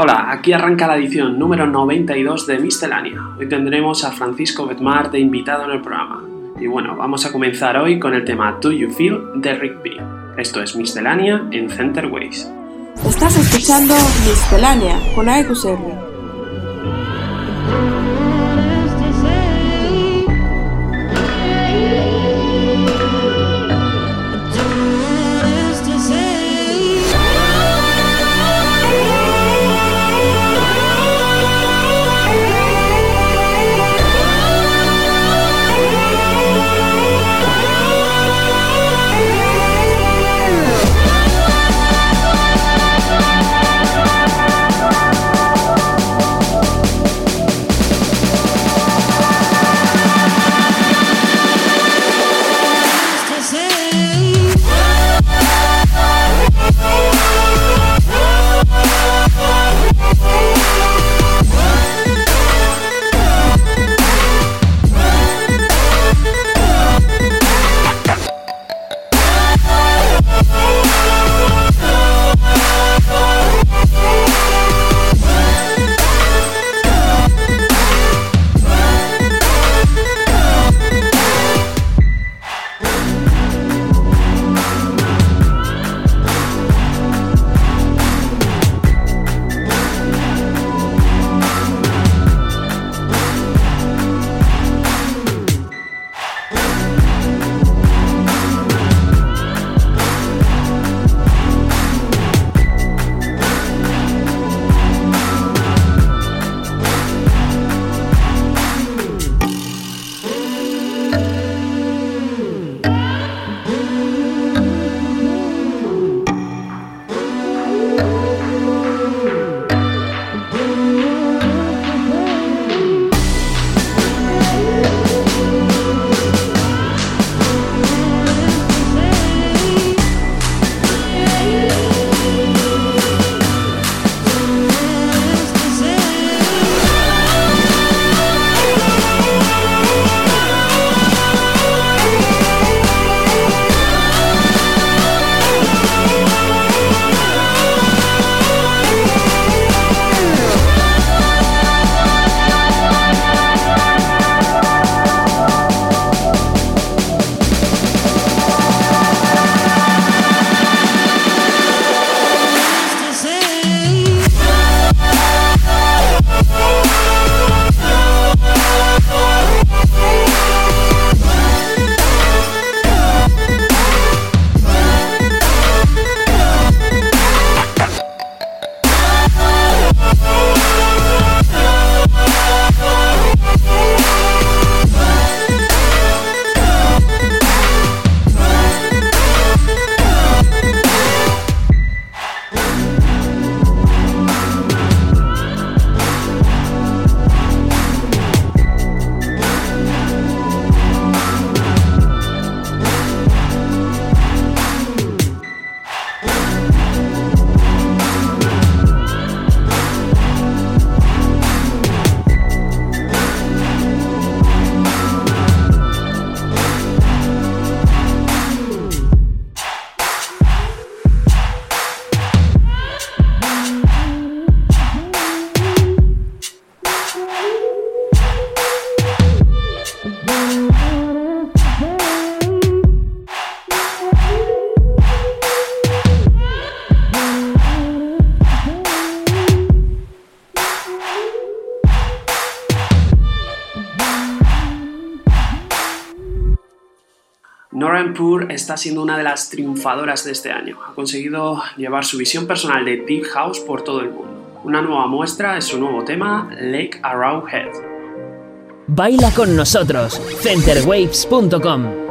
Hola, aquí arranca la edición número 92 de Miscelánea. Hoy tendremos a Francisco Betmar de invitado en el programa. Y bueno, vamos a comenzar hoy con el tema Do You Feel de B. Esto es Miscelánea en Center Ways. Estás escuchando Miscelánea con AEQCR. Está siendo una de las triunfadoras de este año. Ha conseguido llevar su visión personal de Deep House por todo el mundo. Una nueva muestra es su nuevo tema, Lake Arrowhead. Baila con nosotros, centerwaves.com.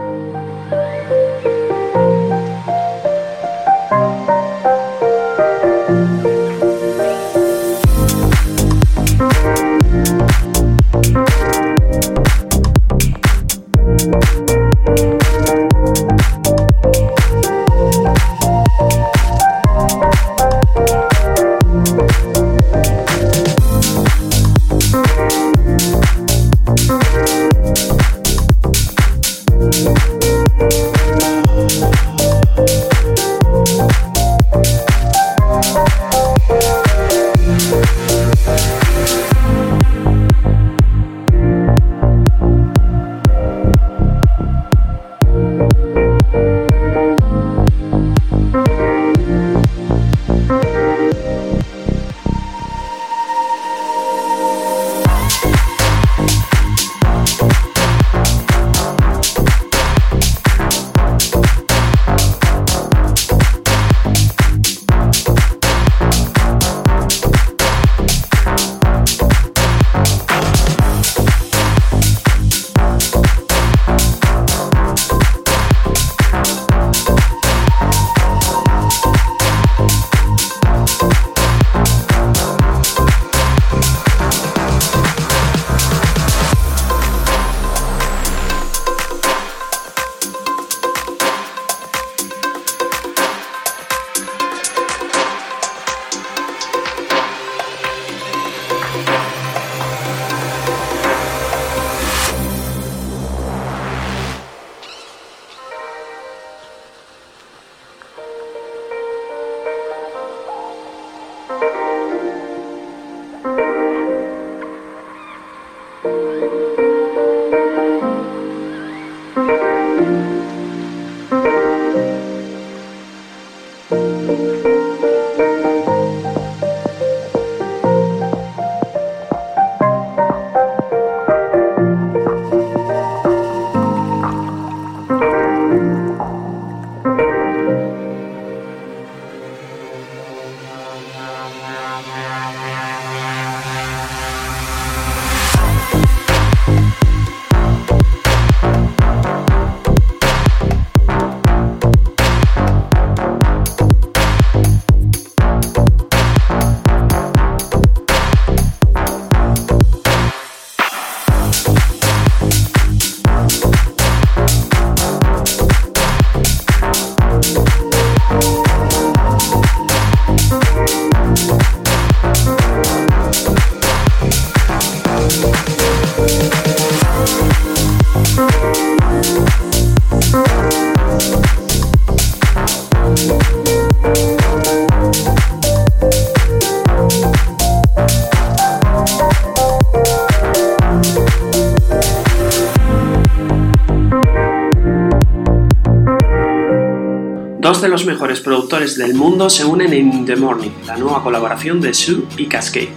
los mejores productores del mundo se unen en The Morning, la nueva colaboración de Sue y Cascade.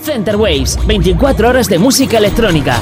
Center Waves, 24 horas de música electrónica.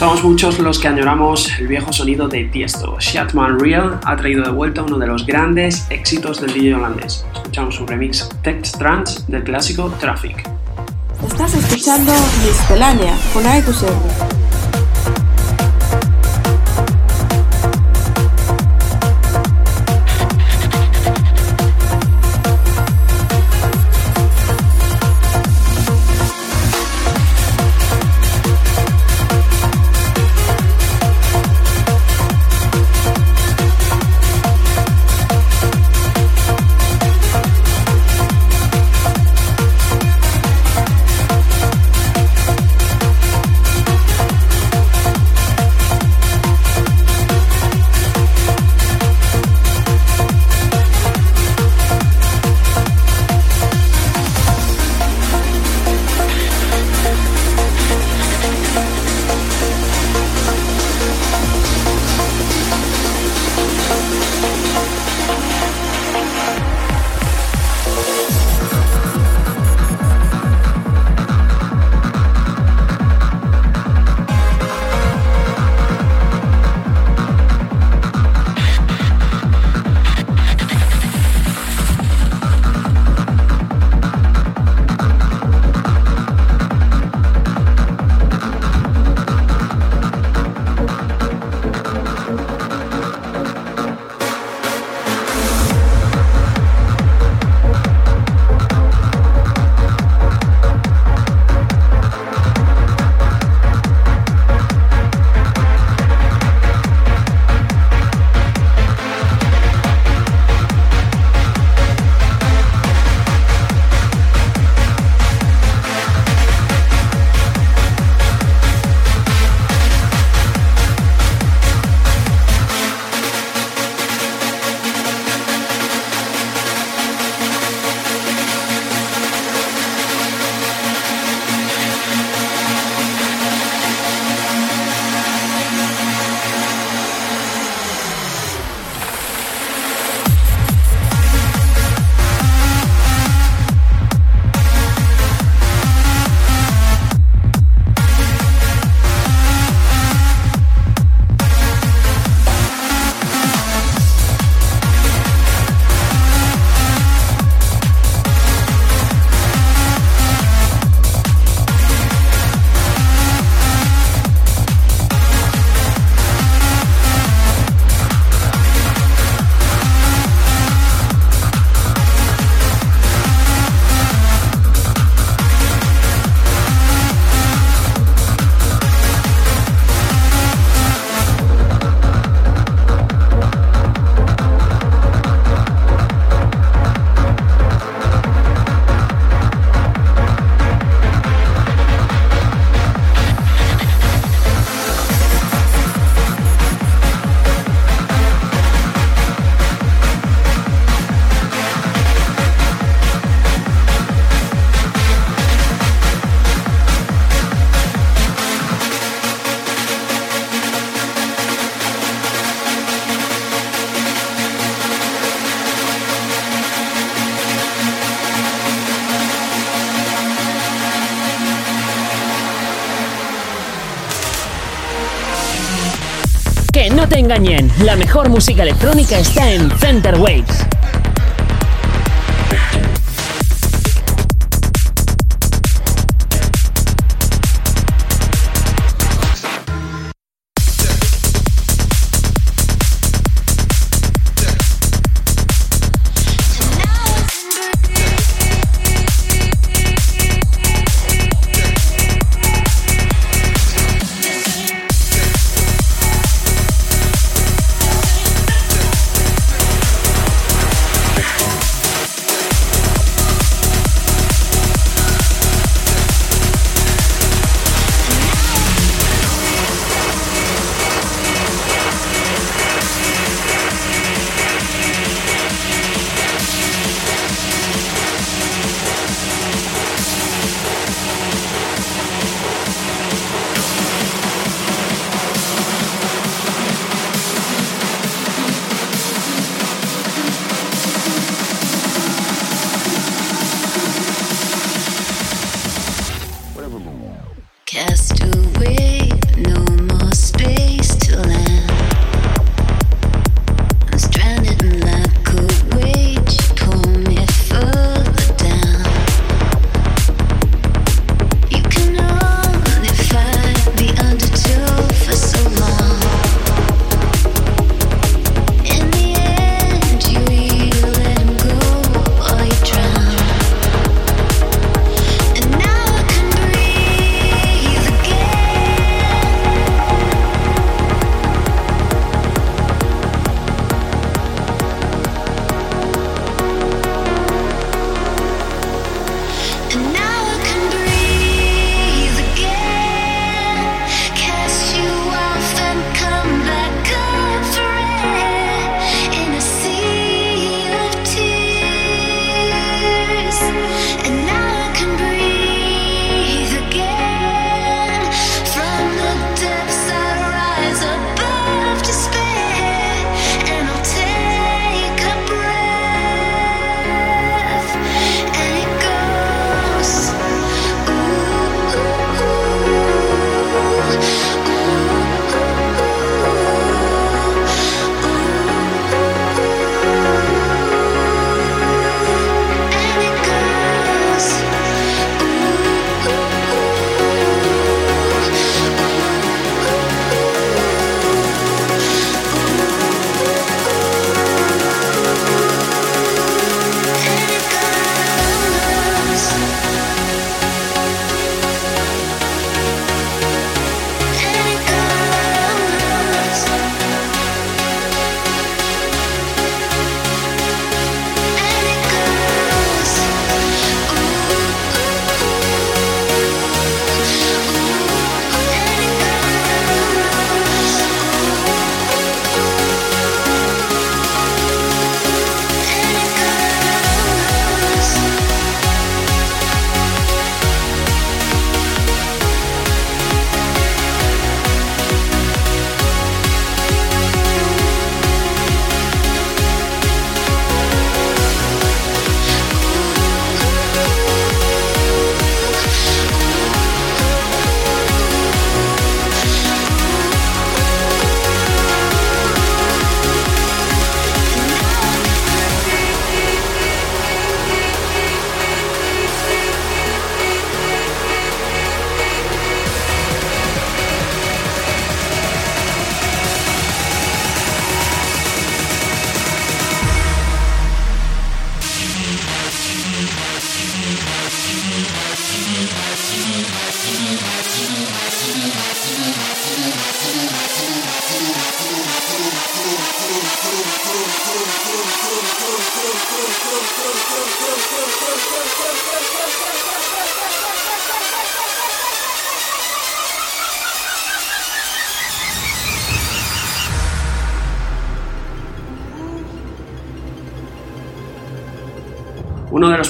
Somos muchos los que añoramos el viejo sonido de Tiesto. Shatman Real ha traído de vuelta uno de los grandes éxitos del DJ holandés. Escuchamos un remix Text Trance del clásico Traffic. Estás escuchando Miscelánea con AEQSR. engañen, la mejor música electrónica está en Center Waves.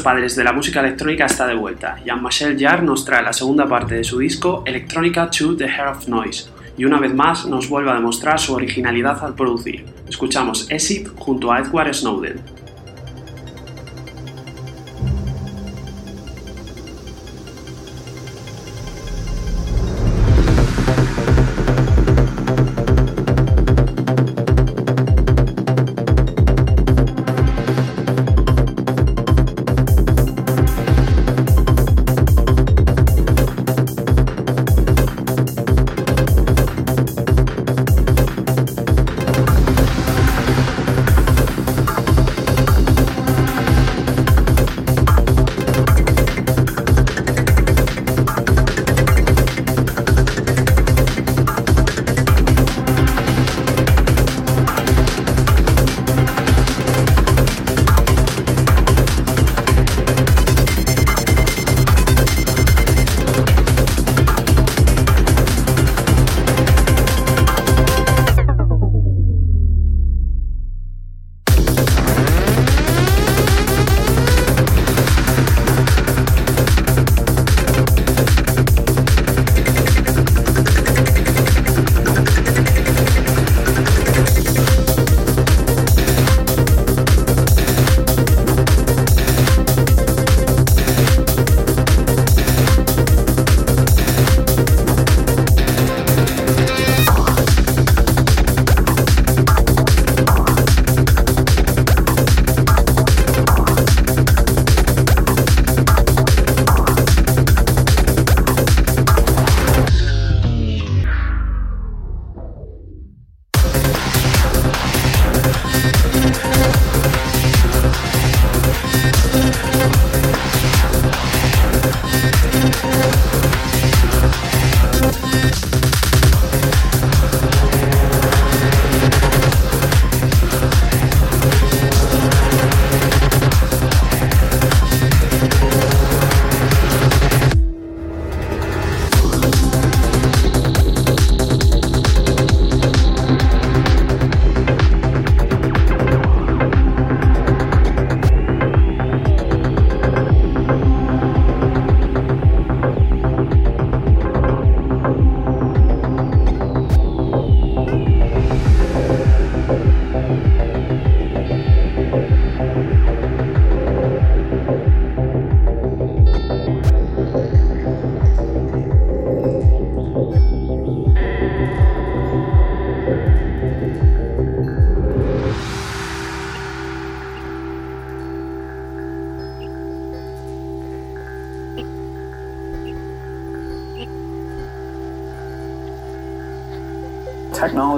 Los padres de la música electrónica está de vuelta. Jean-Michel Jarre nos trae la segunda parte de su disco Electronica to the Hair of Noise y una vez más nos vuelve a demostrar su originalidad al producir. Escuchamos Exit junto a Edward Snowden.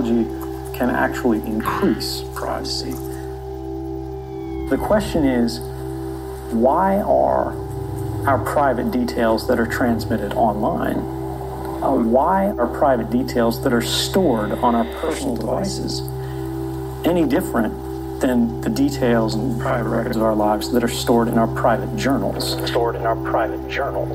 Technology can actually increase privacy. The question is why are our private details that are transmitted online? Uh, why are private details that are stored on our personal devices any different than the details and private records of our lives that are stored in our private journals? Stored in our private journal.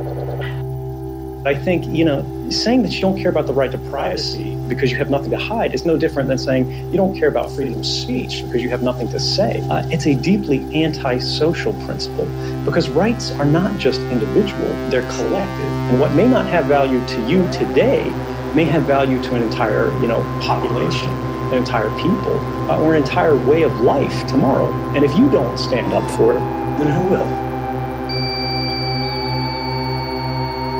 I think, you know, saying that you don't care about the right to privacy because you have nothing to hide is no different than saying you don't care about freedom of speech because you have nothing to say. Uh, it's a deeply antisocial principle because rights are not just individual, they're collective. And what may not have value to you today may have value to an entire, you know, population, an entire people, uh, or an entire way of life tomorrow. And if you don't stand up for it, then who will?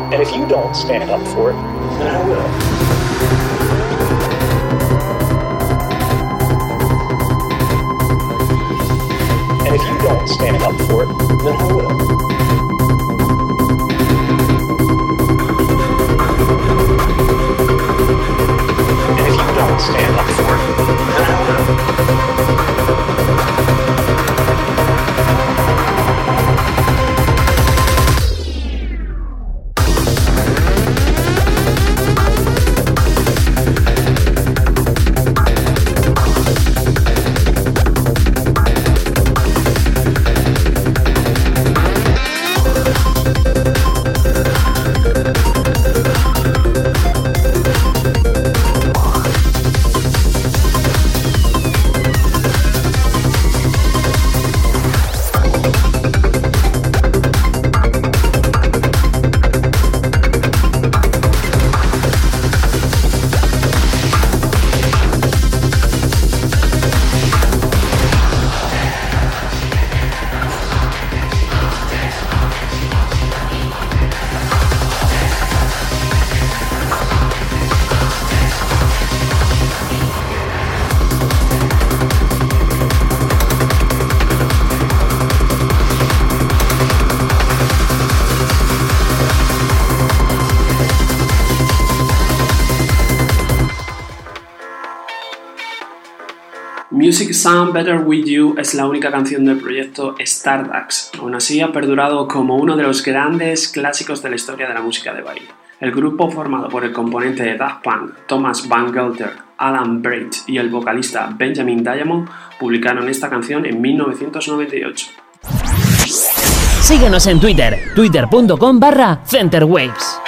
And if you don't stand up for it, then I will. And if you don't stand up for it, then I will. And if you don't stand up for it, then I will. Music Sound Better With You es la única canción del proyecto Stardust. Aún así ha perdurado como uno de los grandes clásicos de la historia de la música de baile. El grupo formado por el componente de Daft Punk, Thomas Van Gelder, Alan Braid y el vocalista Benjamin Diamond publicaron esta canción en 1998. Síguenos en Twitter, twitter.com barra centerwaves.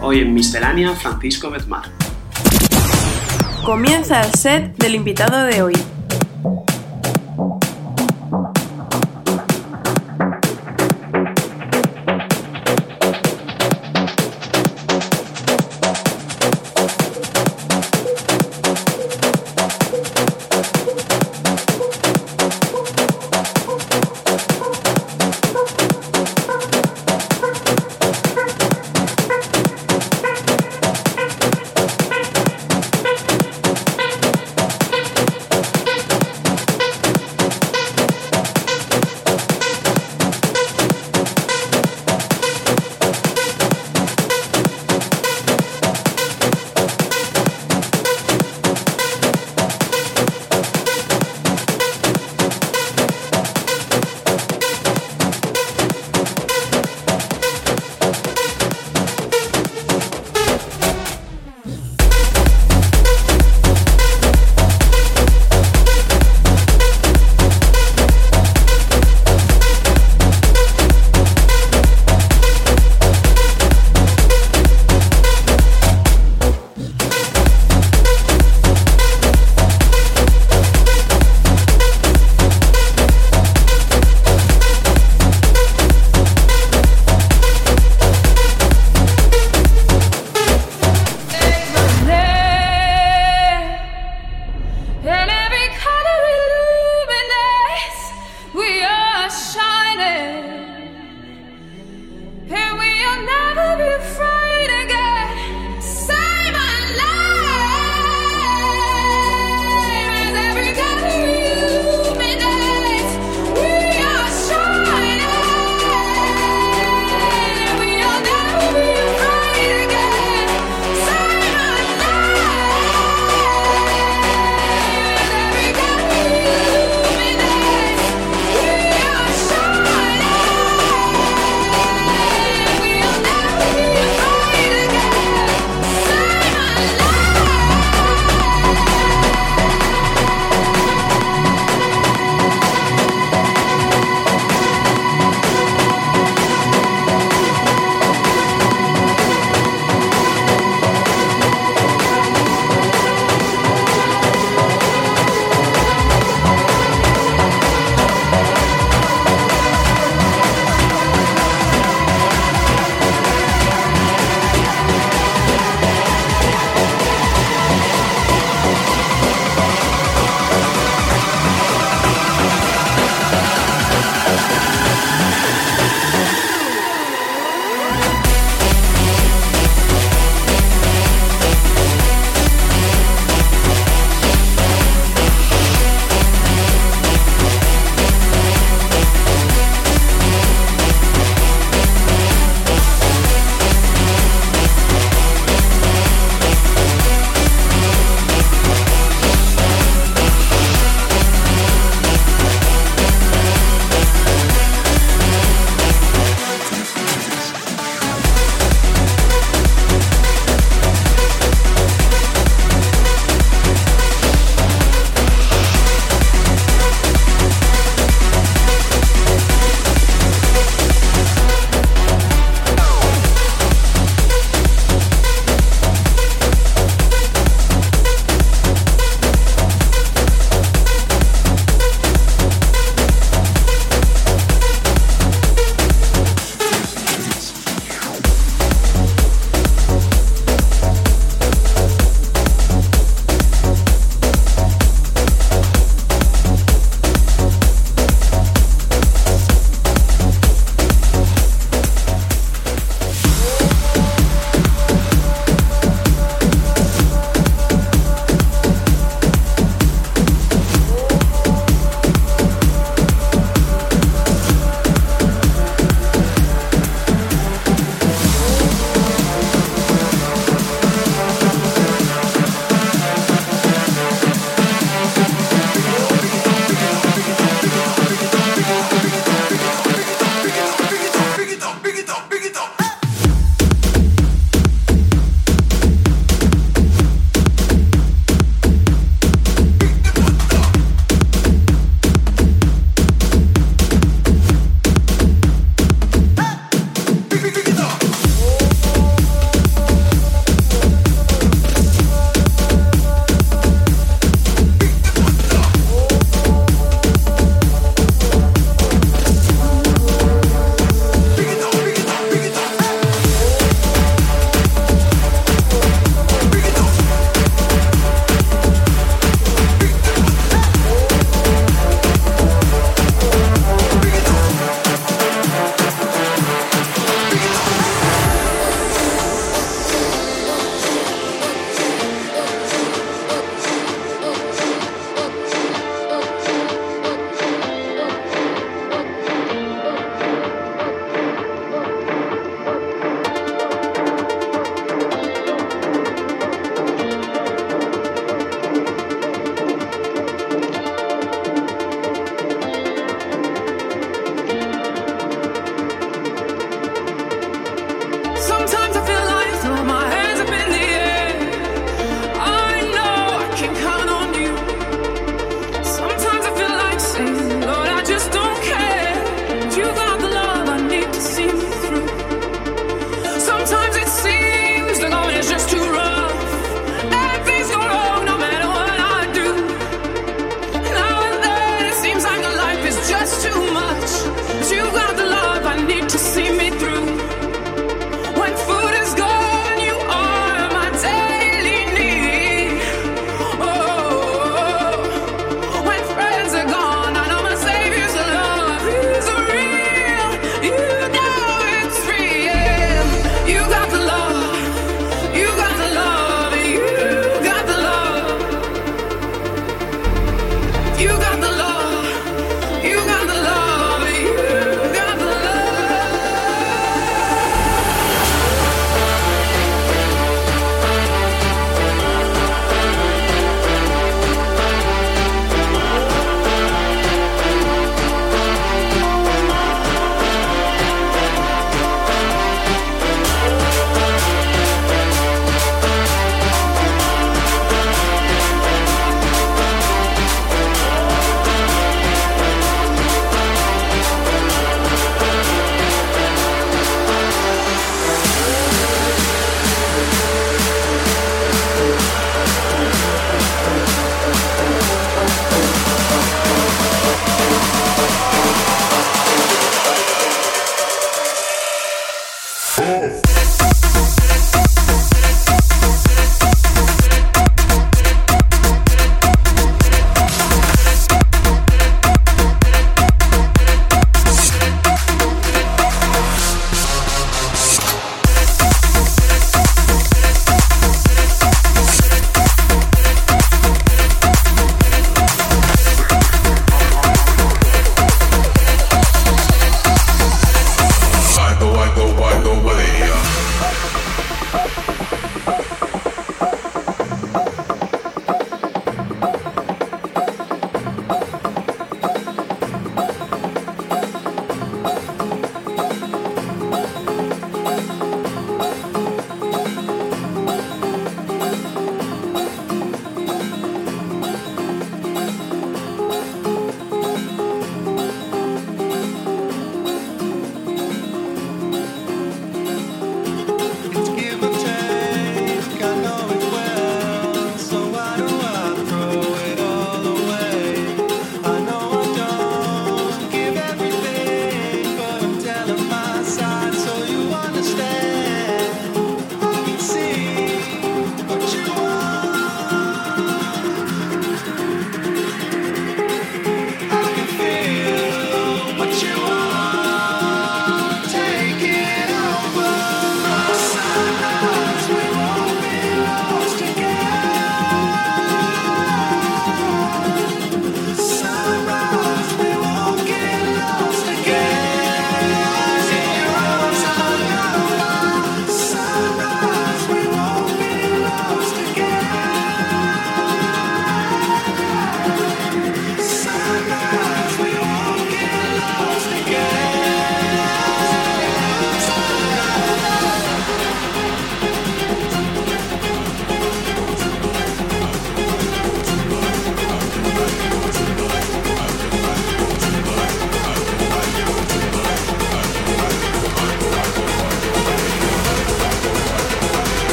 Hoy en Miscelánea, Francisco Bezmar. Comienza el set del invitado de hoy.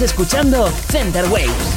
Escuchando Center Waves.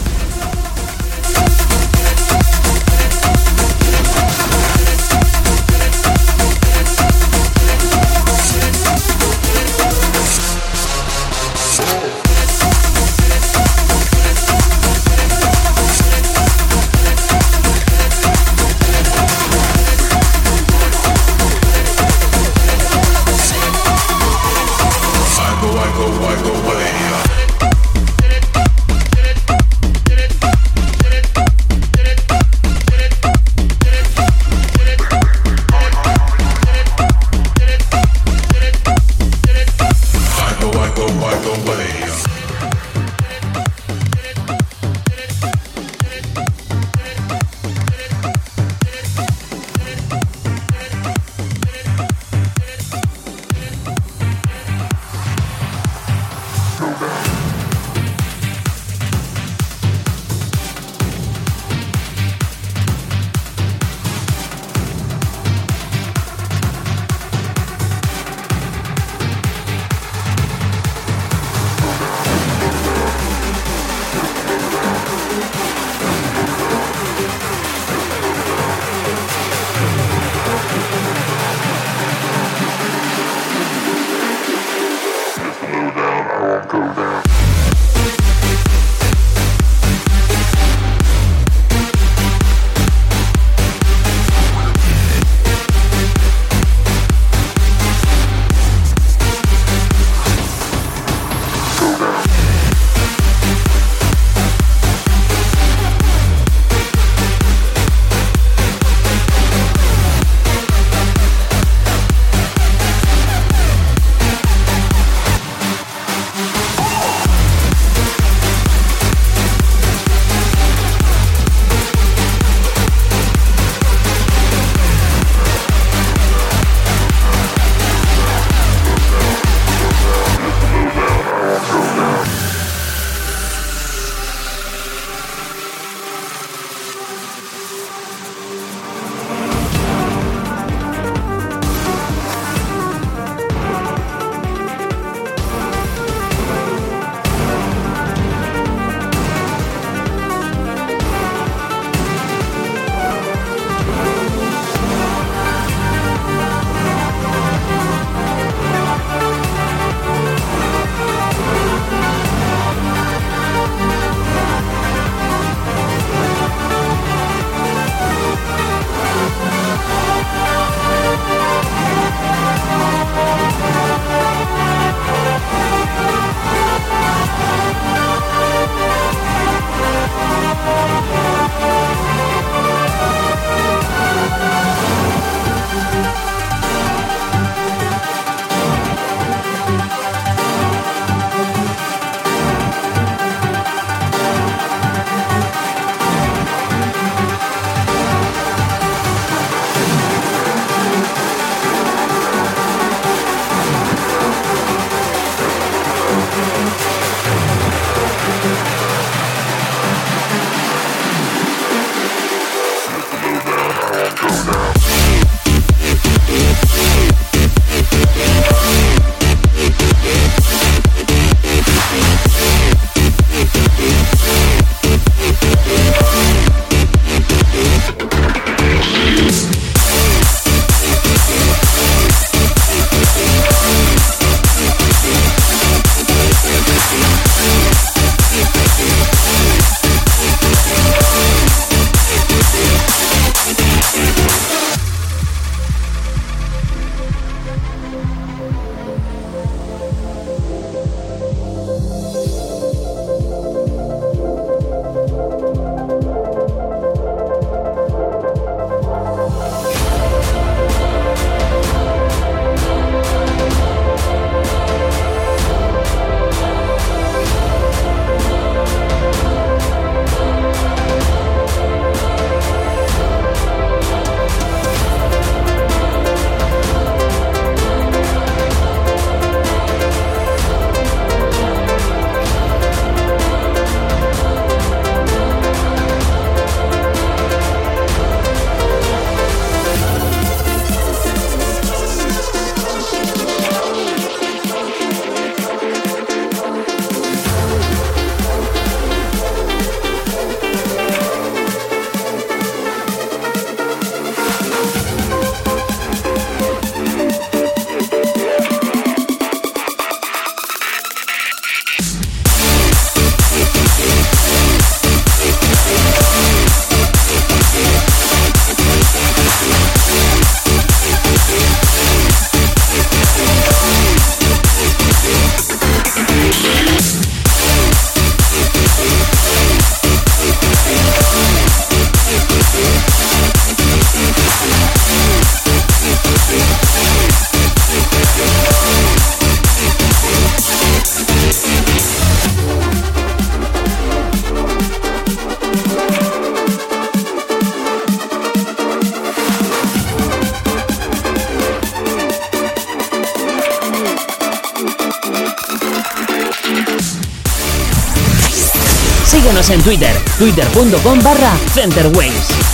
En Twitter, twitter.com barra Centerwaves.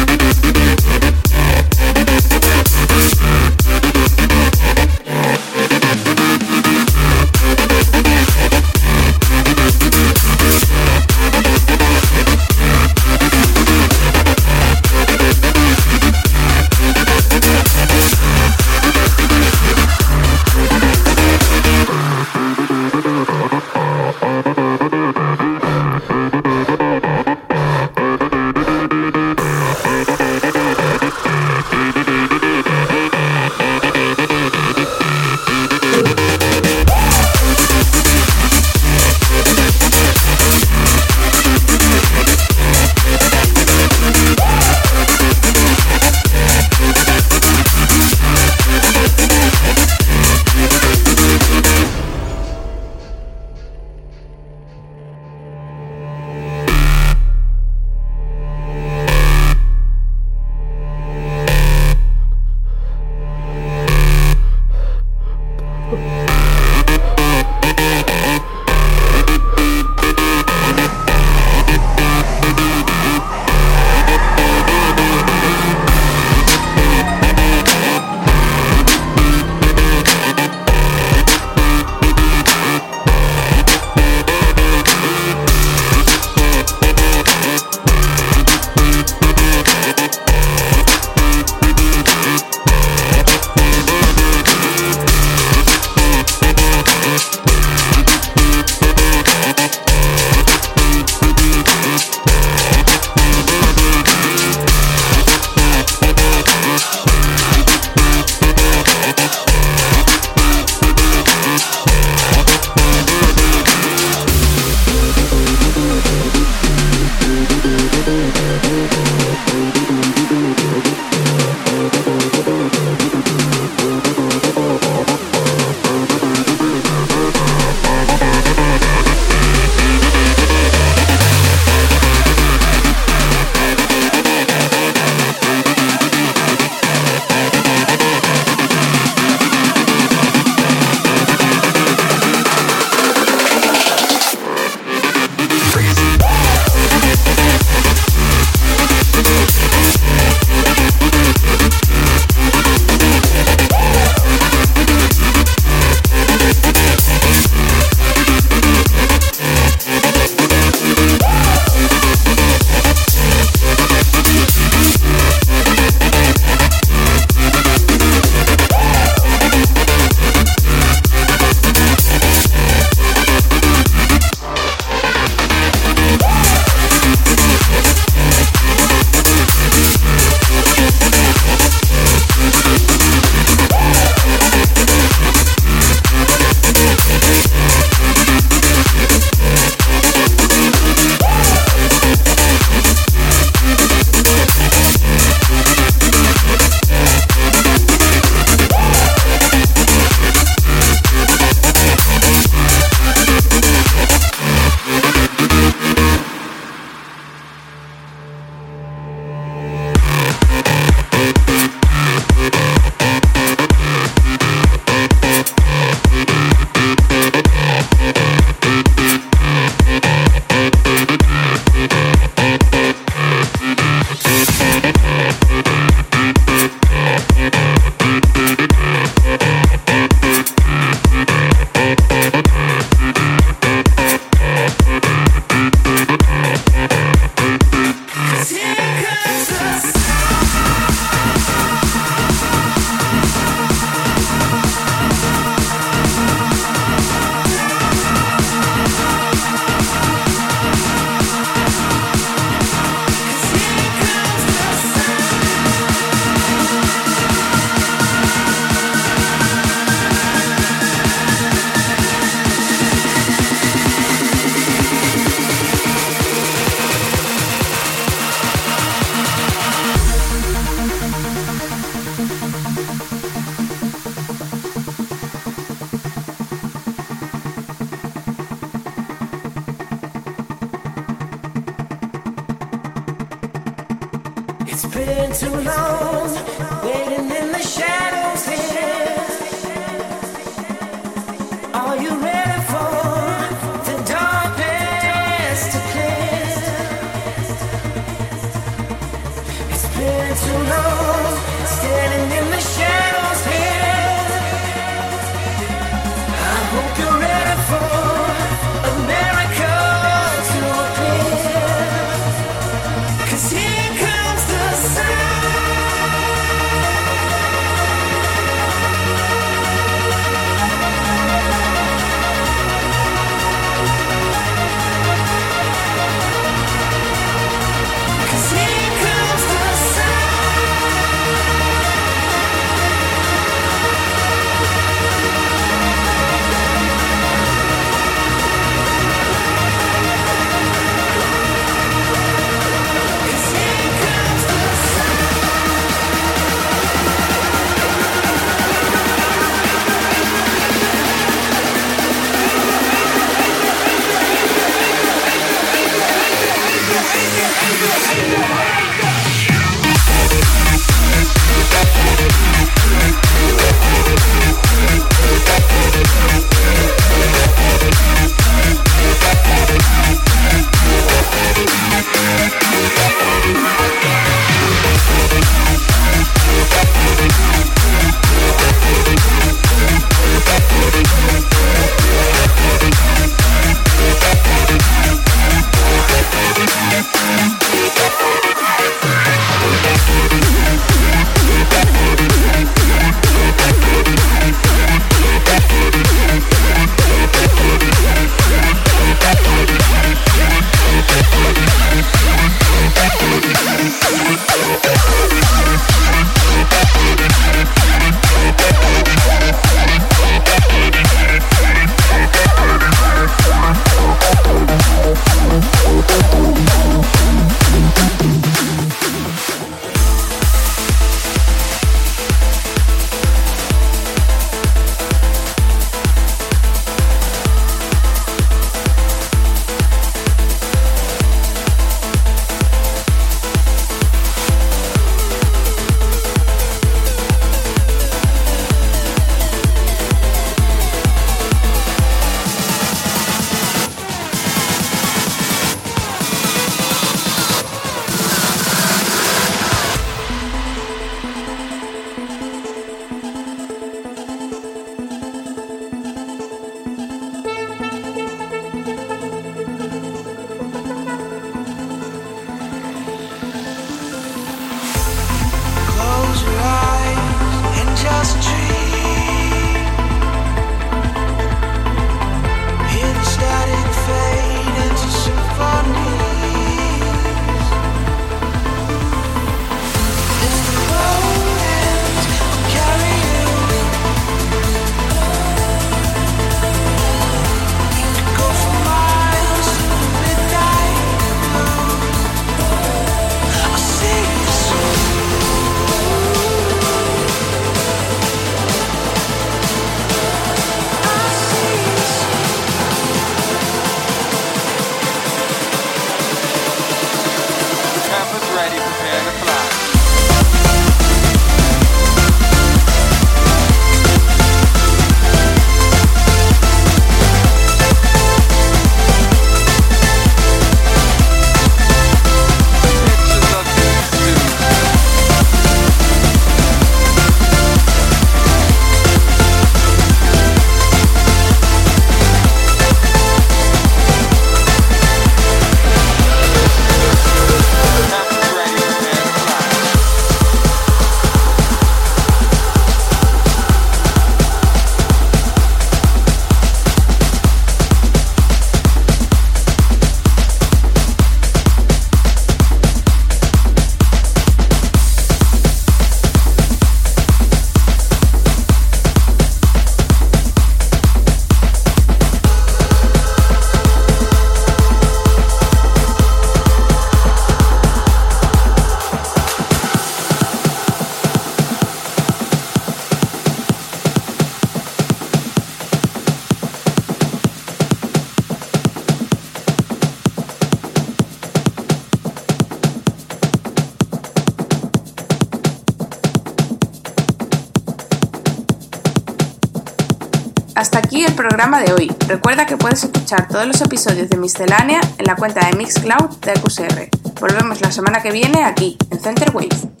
Todos los episodios de Miscelánea en la cuenta de Mixcloud de QSR. Volvemos la semana que viene aquí, en Center Wave.